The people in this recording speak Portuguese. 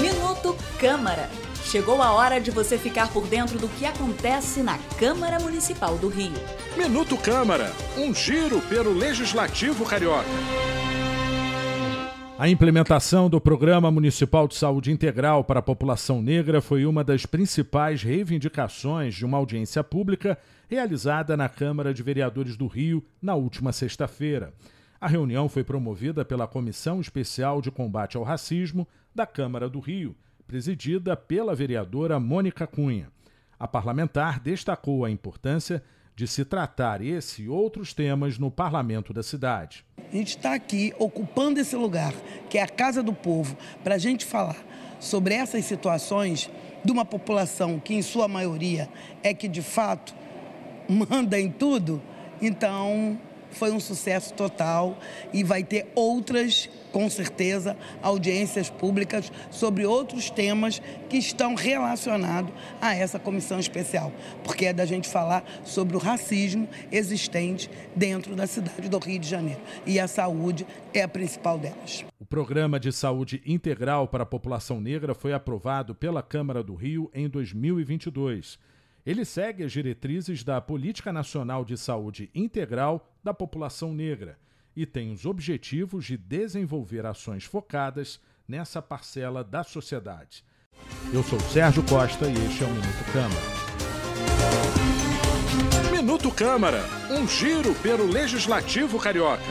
Minuto Câmara. Chegou a hora de você ficar por dentro do que acontece na Câmara Municipal do Rio. Minuto Câmara, um giro pelo Legislativo Carioca. A implementação do Programa Municipal de Saúde Integral para a População Negra foi uma das principais reivindicações de uma audiência pública realizada na Câmara de Vereadores do Rio na última sexta-feira. A reunião foi promovida pela Comissão Especial de Combate ao Racismo da Câmara do Rio, presidida pela vereadora Mônica Cunha. A parlamentar destacou a importância de se tratar esse e outros temas no parlamento da cidade. A gente está aqui ocupando esse lugar, que é a Casa do Povo, para a gente falar sobre essas situações de uma população que, em sua maioria, é que de fato manda em tudo. Então, foi um sucesso total e vai ter outras, com certeza, audiências públicas sobre outros temas que estão relacionados a essa comissão especial, porque é da gente falar sobre o racismo existente dentro da cidade do Rio de Janeiro e a saúde é a principal delas. O Programa de Saúde Integral para a População Negra foi aprovado pela Câmara do Rio em 2022 ele segue as diretrizes da Política Nacional de Saúde Integral da População Negra e tem os objetivos de desenvolver ações focadas nessa parcela da sociedade. Eu sou Sérgio Costa e este é o Minuto Câmara. Minuto Câmara, um giro pelo Legislativo Carioca.